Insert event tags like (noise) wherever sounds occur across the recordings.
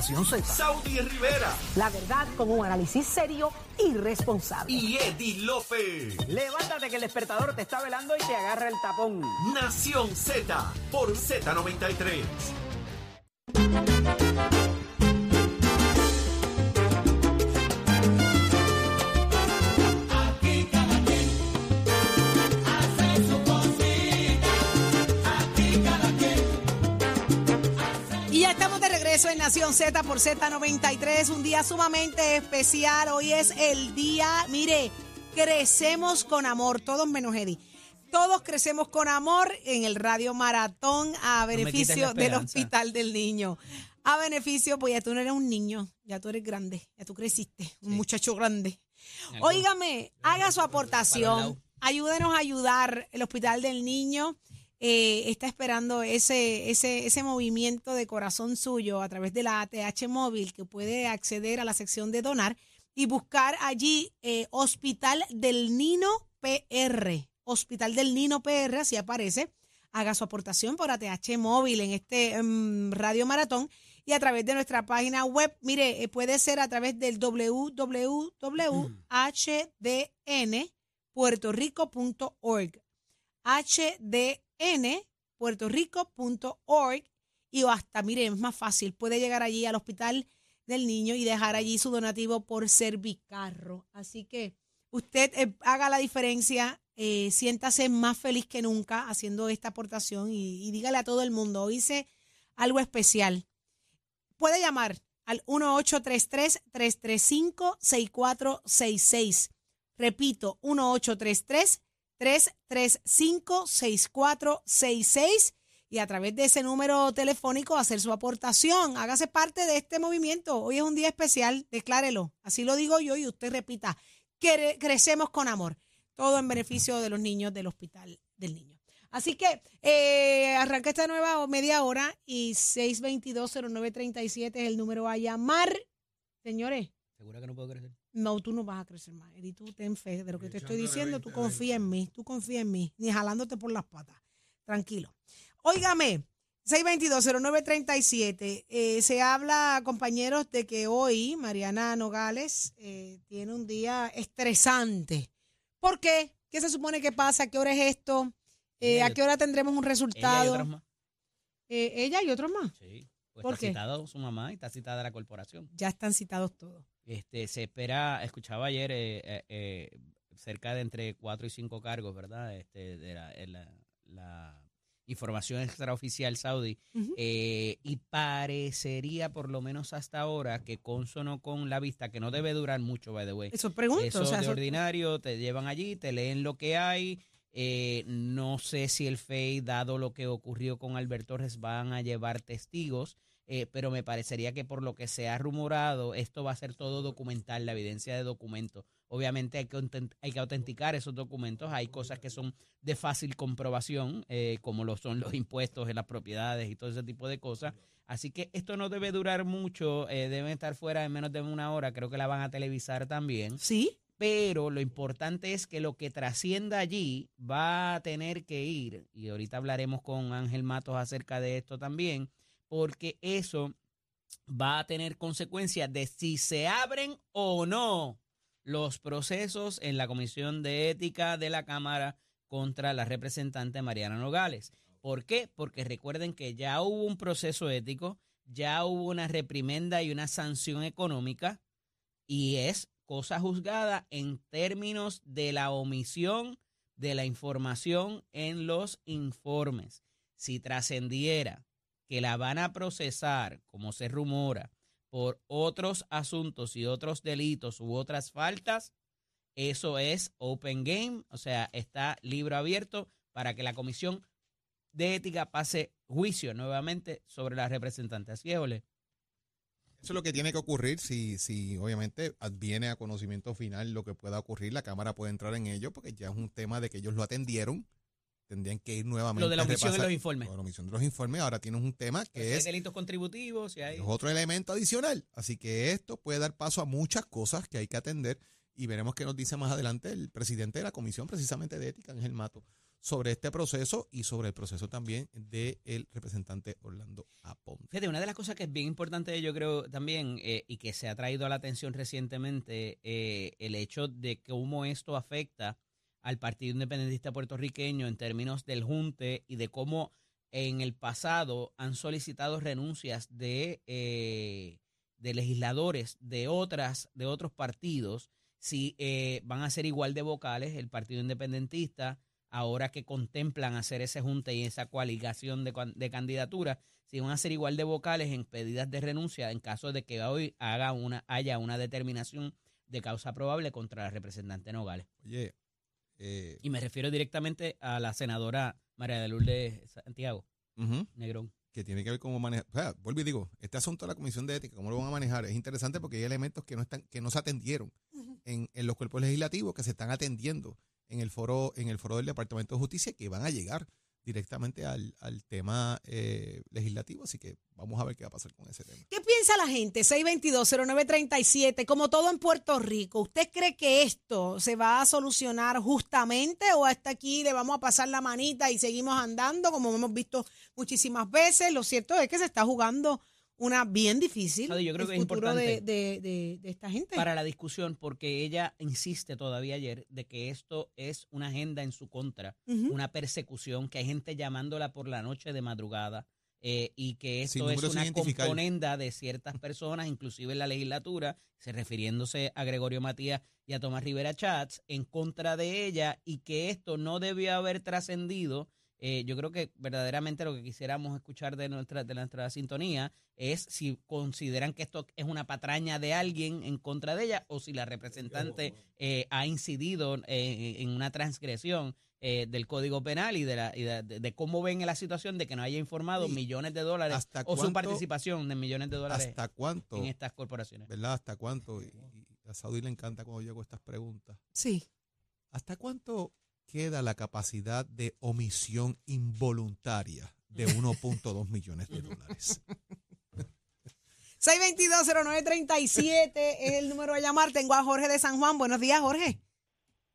Nación Z. Saudi Rivera La verdad con un análisis serio y responsable. y Eddie Lofe. Levántate que el despertador te está velando y te agarra el tapón. Nación Z por Z93. Regreso en Nación Z por Z93, un día sumamente especial. Hoy es el día, mire, crecemos con amor, todos menos Eddie. Todos crecemos con amor en el Radio Maratón a beneficio del. Hospital del Niño. A beneficio, pues ya tú no eres un niño, ya tú eres grande, ya tú creciste, un muchacho grande. Óigame, haga su aportación. Ayúdenos a ayudar. El Hospital del Niño eh, está esperando ese, ese, ese movimiento de corazón suyo a través de la ATH móvil que puede acceder a la sección de donar y buscar allí eh, Hospital del Nino PR. Hospital del Nino PR, así aparece. Haga su aportación por ATH móvil en este em, Radio Maratón y a través de nuestra página web. Mire, eh, puede ser a través del www.hdnpuertorico.org. hdnpuertorico.org y hasta, mire, es más fácil, puede llegar allí al hospital del niño y dejar allí su donativo por Servicarro. Así que usted eh, haga la diferencia, eh, siéntase más feliz que nunca haciendo esta aportación y, dígale a todo el mundo, hice algo especial. Puede llamar al 1833-335-6466. Repito, 1833-335-6466 y a través de ese número telefónico hacer su aportación. Hágase parte de este movimiento. Hoy es un día especial, declárelo. Así lo digo yo y usted repita. Cre- crecemos con amor. Todo en beneficio de los niños del Hospital del Niño. Así que eh, arranca esta nueva media hora y 622-0937 es el número a llamar. Señores, ¿Segura que no puedo crecer? No, tú no vas a crecer más. Eddie, tú ten fe de lo que te estoy diciendo. Tú confía en mí. Tú confía en mí. Ni jalándote por las patas. Tranquilo. Óigame, 622-0937. Eh, se habla, compañeros, de que hoy Mariana Nogales eh, tiene un día estresante. ¿Por qué? ¿Qué se supone que pasa? ¿A qué hora es esto? Eh, ¿A y qué hora tendremos un Ella y resultado? otras más. Eh, ella y otros más. Sí. Pues ¿Por está qué? citado su mamá y está citada la corporación. Ya están citados todos. Este, se espera, escuchaba ayer eh, eh, eh, cerca de entre cuatro y cinco cargos, ¿verdad? Este, de la, en la- la información extraoficial saudí. Eh, y parecería, por lo menos hasta ahora, que consono con la vista, que no debe durar mucho, by the way. Eso pregunto. Eso o sea, de eso- ordinario, te llevan allí, te leen lo que hay. Eh, no sé si el FEI, dado lo que ocurrió con Albert Torres, van a llevar testigos, eh, pero me parecería que por lo que se ha rumorado, esto va a ser todo documental, la evidencia de documentos. Obviamente hay que, hay que autenticar esos documentos, hay cosas que son de fácil comprobación, eh, como lo son los impuestos en las propiedades y todo ese tipo de cosas. Así que esto no debe durar mucho, eh, deben estar fuera en menos de una hora, creo que la van a televisar también Sí. pero lo importante es que lo que trascienda allí va a tener que ir, y ahorita hablaremos con Ángel Matos acerca de esto también, porque eso va a tener consecuencias de si se abren o no los procesos en la Comisión de Ética de la Cámara contra la representante Mariana Nogales. ¿Por qué? Porque recuerden que ya hubo un proceso ético, ya hubo una reprimenda y una sanción económica, y es cosa juzgada en términos de la omisión de la información en los informes. Si trascendiera que la van a procesar, como se rumora, por otros asuntos y otros delitos u otras faltas, eso es open game, o sea, está libro abierto para que la comisión de ética pase juicio nuevamente sobre la representante. Así es, Ole. Eso es lo que tiene que ocurrir si, si obviamente adviene a conocimiento final lo que pueda ocurrir. La Cámara puede entrar en ello porque ya es un tema de que ellos lo atendieron. Tendrían que ir nuevamente Lo de la omisión repasar- los informes. lo de la omisión de los informes. Ahora tienes un tema Si que hay es, delitos contributivos, si hay... es otro elemento adicional. Así que esto puede dar paso a muchas cosas que hay que atender y veremos qué nos dice más adelante el presidente de la Comisión precisamente de Ética, Ángel Mato, sobre este proceso y sobre el proceso también del representante Orlando Aponte. Fíjate, una de las cosas que es bien importante, yo creo también, eh, y que se ha traído a la atención recientemente, eh, el hecho de cómo esto afecta al Partido Independentista puertorriqueño en términos del junte y de cómo en el pasado han solicitado renuncias de, eh, de legisladores de otras de otros partidos si van a ser igual de vocales el Partido Independentista ahora que contemplan hacer ese junte y esa coaligación de, de candidaturas, si van a ser igual de vocales en pedidas de renuncia en caso de que hoy haga una, haya una determinación de causa probable contra la representante Nogales. Eh, y me refiero directamente a la senadora María de Lourdes Santiago, Negrón. Que tiene que ver cómo manejar. O sea, vuelvo y digo, este asunto de la Comisión de Ética, cómo lo van a manejar, es interesante porque hay elementos que no están, que no se atendieron en, en los cuerpos legislativos que se están atendiendo en el foro, en el foro del Departamento de Justicia que van a llegar directamente al, tema eh, legislativo, así que vamos a ver qué va a pasar con ese tema. ¿Qué piensa la gente? 622-0937, como todo en Puerto Rico, ¿usted cree que esto se va a solucionar justamente o hasta aquí le vamos a pasar la manita y seguimos andando como hemos visto muchísimas veces? Lo cierto es que se está jugando una bien difícil. yo creo que es importante de, esta gente. Para la discusión, porque ella insiste todavía ayer de que esto es una agenda en su contra, una persecución, que hay gente llamándola por la noche de madrugada. Eh, y que esto es una componenda de ciertas personas, inclusive en la legislatura, se refiriéndose a Gregorio Matías y a Tomás Rivera Chats, en contra de ella y que esto no debió haber trascendido eh, yo creo que verdaderamente lo que quisiéramos escuchar de nuestra, de nuestra sintonía es si consideran que esto es una patraña de alguien en contra de ella o si la representante eh, ha incidido eh, en una transgresión del Código Penal y, de, la, de, cómo ven la situación de que no haya informado millones de dólares o su participación de millones de dólares ¿hasta cuánto, en estas corporaciones. ¿Verdad? ¿Hasta cuánto? Y, a Saudi le encanta cuando llego estas preguntas. Sí. ¿Hasta cuánto queda la capacidad de omisión involuntaria de 1.2 (laughs) millones de dólares. 622-0937 es el número a llamar. Tengo a Jorge de San Juan. Buenos días, Jorge.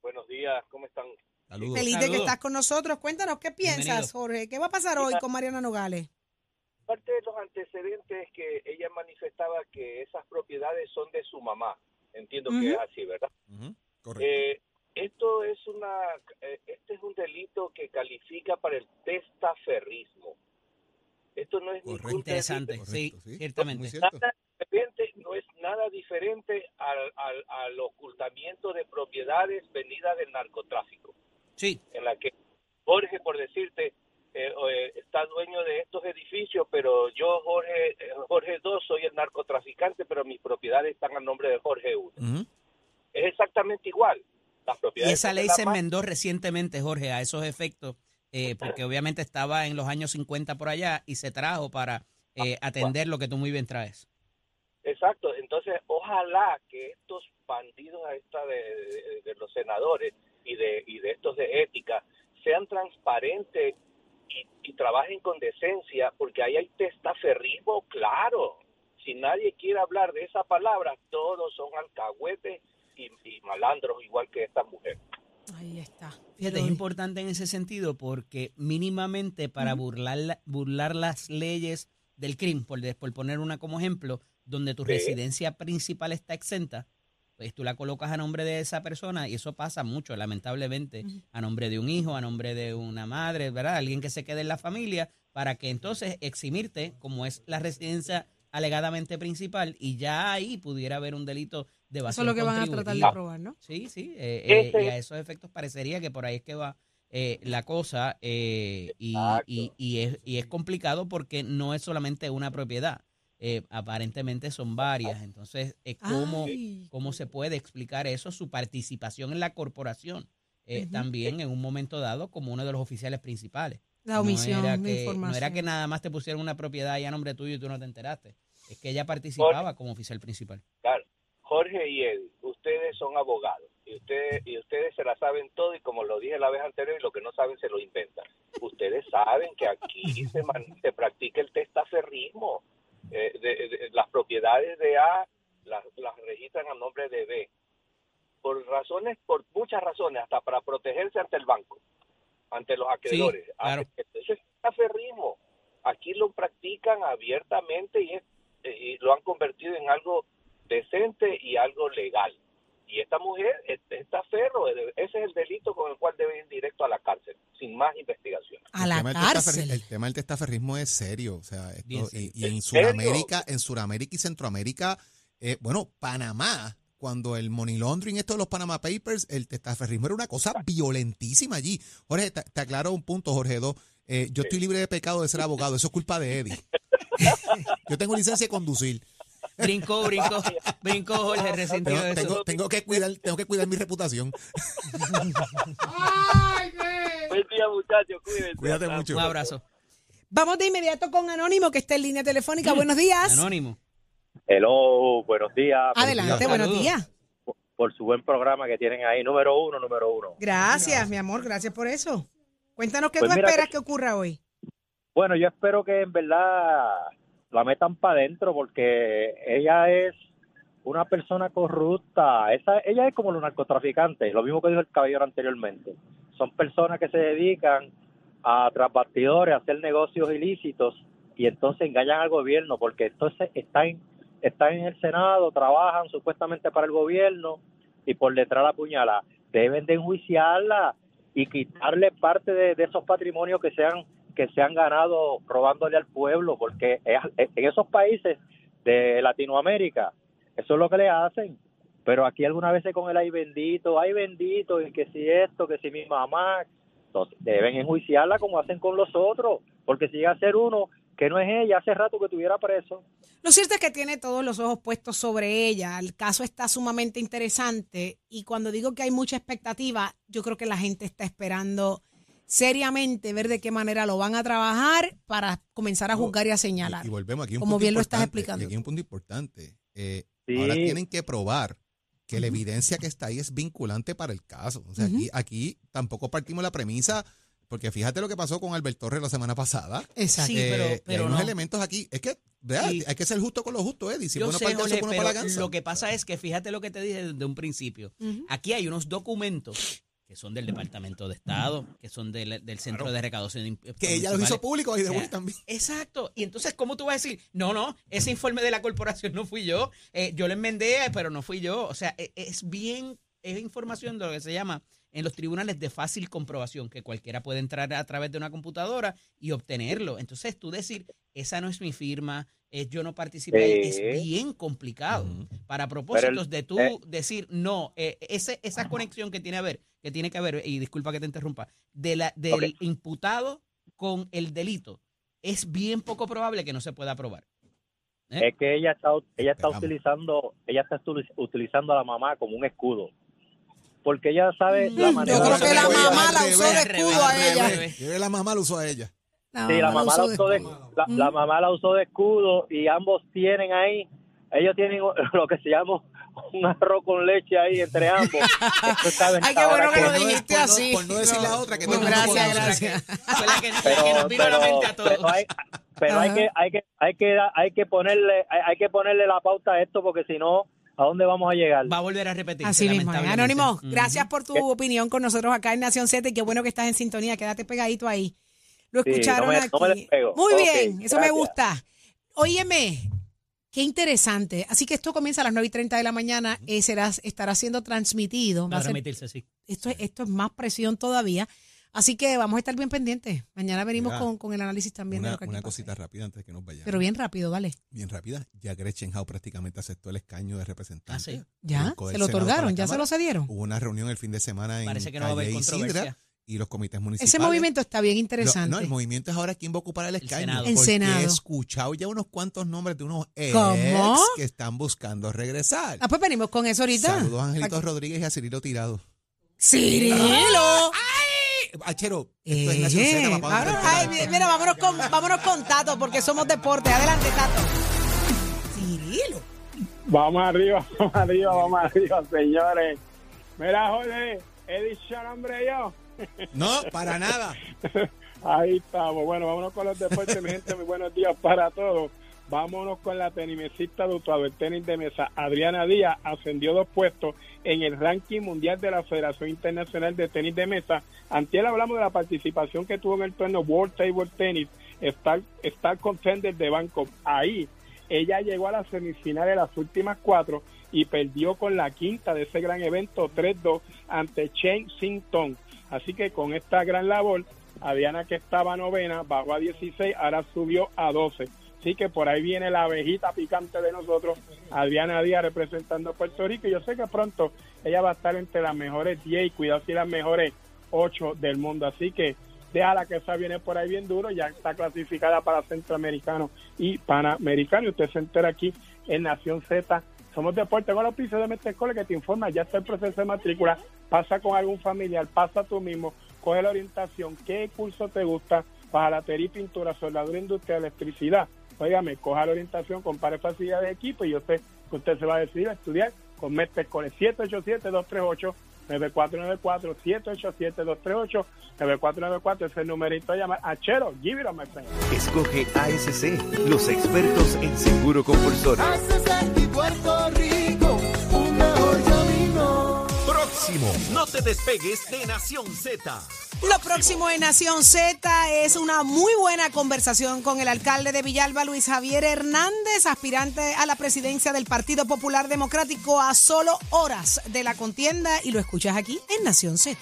Buenos días, ¿cómo están? Saludos. Feliz de que estás con nosotros. Cuéntanos, ¿qué piensas, Jorge? ¿Qué va a pasar hoy con Mariana Nogales? Parte de los antecedentes que ella manifestaba que esas propiedades son de su mamá. Entiendo que es así, ¿verdad? Correcto. Eh, esto es una, eh, este es un delito que califica para el testaferrismo. Esto no es Correcto. interesante, sí, ciertamente. no es nada diferente al, al, ocultamiento de propiedades venidas del narcotráfico. Sí. En la que Jorge, por decirte, eh, eh, está dueño de estos edificios, pero yo, Jorge, Jorge II, soy el narcotraficante, pero mis propiedades están a nombre de Jorge I. Es exactamente igual. Y esa ley se enmendó recientemente, Jorge, a esos efectos, eh, porque obviamente estaba en los años 50 por allá y se trajo para eh, atender lo que tú muy bien traes. Exacto, entonces ojalá que estos bandidos a esta de, los senadores y de, y de estos de ética sean transparentes y, y trabajen con decencia, porque ahí hay testaferrismo claro. Si nadie quiere hablar de esa palabra, todos son alcahuetes y, malandros igual que esta mujer. Ahí está. Fíjate, es importante en ese sentido porque mínimamente para burlar, burlar las leyes del crimen, por, por poner una como ejemplo, donde tu residencia principal está exenta, pues tú la colocas a nombre de esa persona y eso pasa mucho, lamentablemente, a nombre de un hijo, a nombre de una madre, ¿verdad? Alguien que se quede en la familia, para que entonces eximirte, como es la residencia alegadamente principal, y ya ahí pudiera haber un delito de Eso es lo que van a tratar de probar, ¿no? Sí, sí. Eh, eh, y a esos efectos parecería que por ahí es que va eh, la cosa y, y, es, y es complicado porque no es solamente una propiedad. aparentemente son varias. Entonces, ¿cómo, ¿cómo se puede explicar eso? Su participación en la corporación también en un momento dado como uno de los oficiales principales. La omisión no era de que, información. No era que nada más te pusieran una propiedad ahí a nombre tuyo y tú no te enteraste. Es que ella participaba como oficial principal. Claro. Jorge y Eddie, ustedes son abogados y ustedes y ustedes se la saben todo y como lo dije la vez anterior y lo que no saben se lo inventan. Ustedes saben que aquí se, (laughs) se practica el testaferrismo. Eh, de, las propiedades de A las, las registran a nombre de B por razones, por muchas razones, hasta para protegerse ante el banco. ante los acreedores. claro. Ese es aferrismo. Aquí lo practican abiertamente y, es- y lo han convertido en algo decente y algo legal. Y esta mujer este, está ferro, ese es el delito con el cual debe ir directo a la cárcel, sin más investigación. A la testaferri- cárcel. el tema del testaferrismo es serio. O sea, esto- y, en. Sudamérica, en Sudamérica y Centroamérica, eh, bueno, Panamá, cuando el money laundering, esto de los Panama Papers, el testaferrismo era una cosa violentísima allí. Jorge, te, te aclaro un punto, Jorge. Dos, eh, yo estoy libre de pecado de ser abogado. Eso es culpa de Eddie. (laughs) yo tengo licencia de conducir. Brincó, (laughs) brincó, brincó Jorge, resintió Tengo, eso. tengo, tengo que cuidar, tengo que cuidar mi reputación. Buen día, muchachos, cuídense. Cuídate mucho. Un abrazo. Vamos de inmediato con Anónimo, que está en línea telefónica. Buenos días. Anónimo. Hello, buenos días. Adelante, días. buenos días. Por, por su buen programa que tienen ahí. Número uno, número uno. Gracias, mi amor, gracias por eso. Cuéntanos qué Pues tú esperas que- que ocurra hoy. Bueno, yo espero que en verdad la metan para adentro porque ella es una persona corrupta. Esa, ella es como los narcotraficantes, lo mismo que dijo el caballero anteriormente. Son personas que se dedican a tras bastidores, a hacer negocios ilícitos y entonces engañan al gobierno porque entonces están, están en el Senado, trabajan supuestamente para el gobierno y por detrás la puñalada. Deben de enjuiciarla y quitarle parte de, de esos patrimonios que sean que se han ganado robándole al pueblo, porque en esos países de Latinoamérica, eso es lo que le hacen. Pero aquí algunas veces con el ay bendito, ay bendito, y que si esto, que si mi mamá, entonces deben enjuiciarla como hacen con los otros, porque si llega a ser uno que no es ella, hace rato que estuviera preso. Lo cierto es que tiene todos los ojos puestos sobre ella. El caso está sumamente interesante y cuando digo que hay mucha expectativa, yo creo que la gente está esperando seriamente ver de qué manera lo van a trabajar para comenzar a juzgar y a señalar. Y, y volvemos aquí. hay un Como punto bien lo estás importante, explicando. y aquí hay un punto importante. Eh, Sí. Ahora tienen que probar que la evidencia que está ahí es vinculante para el caso. O sea, aquí, aquí tampoco partimos la premisa, porque fíjate lo que pasó con Albert Torres la semana pasada. Exacto. Sí, pero- Eh, hay pero unos no. elementos aquí. Es que, ¿verdad? Y- hay que ser justo con lo justo, Eddie. Si Yo bueno sé, para el caso, Jorge, pero para la lo que pasa es que fíjate lo que te dije desde un principio. Aquí hay unos documentos que son del Departamento de Estado, que son del, del Centro de Recaudación de Imp- que ella los hizo públicos y de Willy también. Exacto. Y entonces, ¿cómo tú vas a decir? No, no, ese informe de la corporación no fui yo. Eh, yo lo enmendé, pero no fui yo. O sea, e- es bien, es información de lo que se llama en los tribunales de fácil comprobación, que cualquiera puede entrar a través de una computadora y obtenerlo. Entonces, tú decir, esa no es mi firma, eh, yo no participé, Sí. es bien complicado. Para propósitos el- de tú eh. decir, no, eh, ese, esa conexión que tiene a ver, que tiene que haber, y disculpa que te interrumpa, de la, del imputado con el delito, es bien poco probable que no se pueda probar. ¿Eh? Es que ella está, ella está utilizando, ella está utili- utilizando a la mamá como un escudo. Porque ella sabe la Mm, manera yo creo de que la mamá la usó de escudo a ella. Yo creo que la mamá lo usó a ella. La Sí, la mamá la usó de, la, la mamá la usó de escudo y ambos tienen ahí, ellos tienen (laughs) lo que se llama un arroz con leche ahí entre ambos. (laughs) Ay, qué bueno que lo no- dijiste por no- así. por no decir la otra que el mundo Gracias, gracias. La la pero, la hay, pero hay que hay que hay que hay que ponerle hay, hay que ponerle la pauta a esto porque si no a dónde vamos a llegar Va a volver a repetir. Así mismo. Anónimo, gracias por tu opinión con nosotros acá en Nación Z y qué bueno que estás en sintonía. Quédate pegadito ahí. Lo Sí, escucharon no me- aquí. no me despego. Muy bien, eso me gusta. Óyeme, qué interesante. Así que esto comienza a las 9 y 30 de la mañana. eh, será, estará siendo transmitido. Va a ser- remitirse, sí. esto, es- esto es más presión todavía. Así que vamos a estar bien pendientes. Mañana venimos Mira, con, con el análisis también de Una, lo que una cosita rápida antes de que nos vayamos. Pero bien rápido, ¿vale? bien rápida. Ya Gretchen Howe prácticamente aceptó el escaño de representante. Ah, sí. Ya, se lo otorgaron, ya se lo cedieron. Hubo una reunión el fin de semana en Parece que no va a haber y los comités municipales. Ese movimiento está bien Lo- interesante. no, el movimiento es ahora quién va a ocupar el escaño. Senado. El porque Senado. he escuchado ya unos cuantos nombres de unos ex ¿Cómo? que están buscando regresar. Ah, pues venimos con eso ahorita. Saludos a Angelito Rodríguez y a Cirilo Tirado. Cirilo. Achero, esto es Nación Eh, Z, papá, vámonos- ay, mira, vámonos con, vámonos con Tato, porque somos deporte. Adelante, Tato. Cirilo. Vamos arriba, (laughs) vamos arriba, vamos arriba, señores. Mira, Jorge, he dicho nombre yo. No, para nada. Ahí estamos. Bueno, vámonos con los deportes, mi gente. Muy buenos días para todos. Vámonos con la tenimesista de el tenis de mesa, Adriana Díaz, ascendió dos puestos en el ranking mundial de la Federación Internacional de Tenis de Mesa. Antiel hablamos de la participación que tuvo en el torneo World Table Tennis, Star, Star Contender de Bangkok. Ahí ella llegó a la semifinal de las últimas cuatro y perdió con la quinta de ese gran evento 3-2 ante Chen Tong. Así que con esta gran labor, Adriana que estaba novena bajó a 16, ahora subió a 12. Así que por ahí viene la abejita picante de nosotros, Adriana Díaz representando a Puerto Rico. Y yo sé que pronto ella va a estar entre las mejores 10 y cuidado si las mejores 8 del mundo. Así que déjala que esa viene por ahí bien duro, ya está clasificada para centroamericano y panamericano. Y usted se entera aquí en Nación Z. Somos deporte con los pisos de Metecole que te informa, ya está el proceso de matrícula, pasa con algún familiar, pasa tú mismo, coge la orientación, qué curso te gusta, para y pintura, soldadura industrial, electricidad Óigame, coja la orientación, compare facilidades de equipo y yo sé que usted se va a decidir a estudiar con Mestre con el 787-238. 9494 787 9494 es el numerito a llamar a Chero, give it a my friend. Escoge ASC, los expertos en seguro compulsorio. Puerto Rico, un mejor camino. Próximo, no te despegues de Nación Z. Lo próximo en Nación Z es una muy buena conversación con el alcalde de Villalba, Luis Javier Hernández, aspirante a la presidencia del Partido Popular Democrático a solo horas de la contienda y lo escuchas aquí en Nación Z.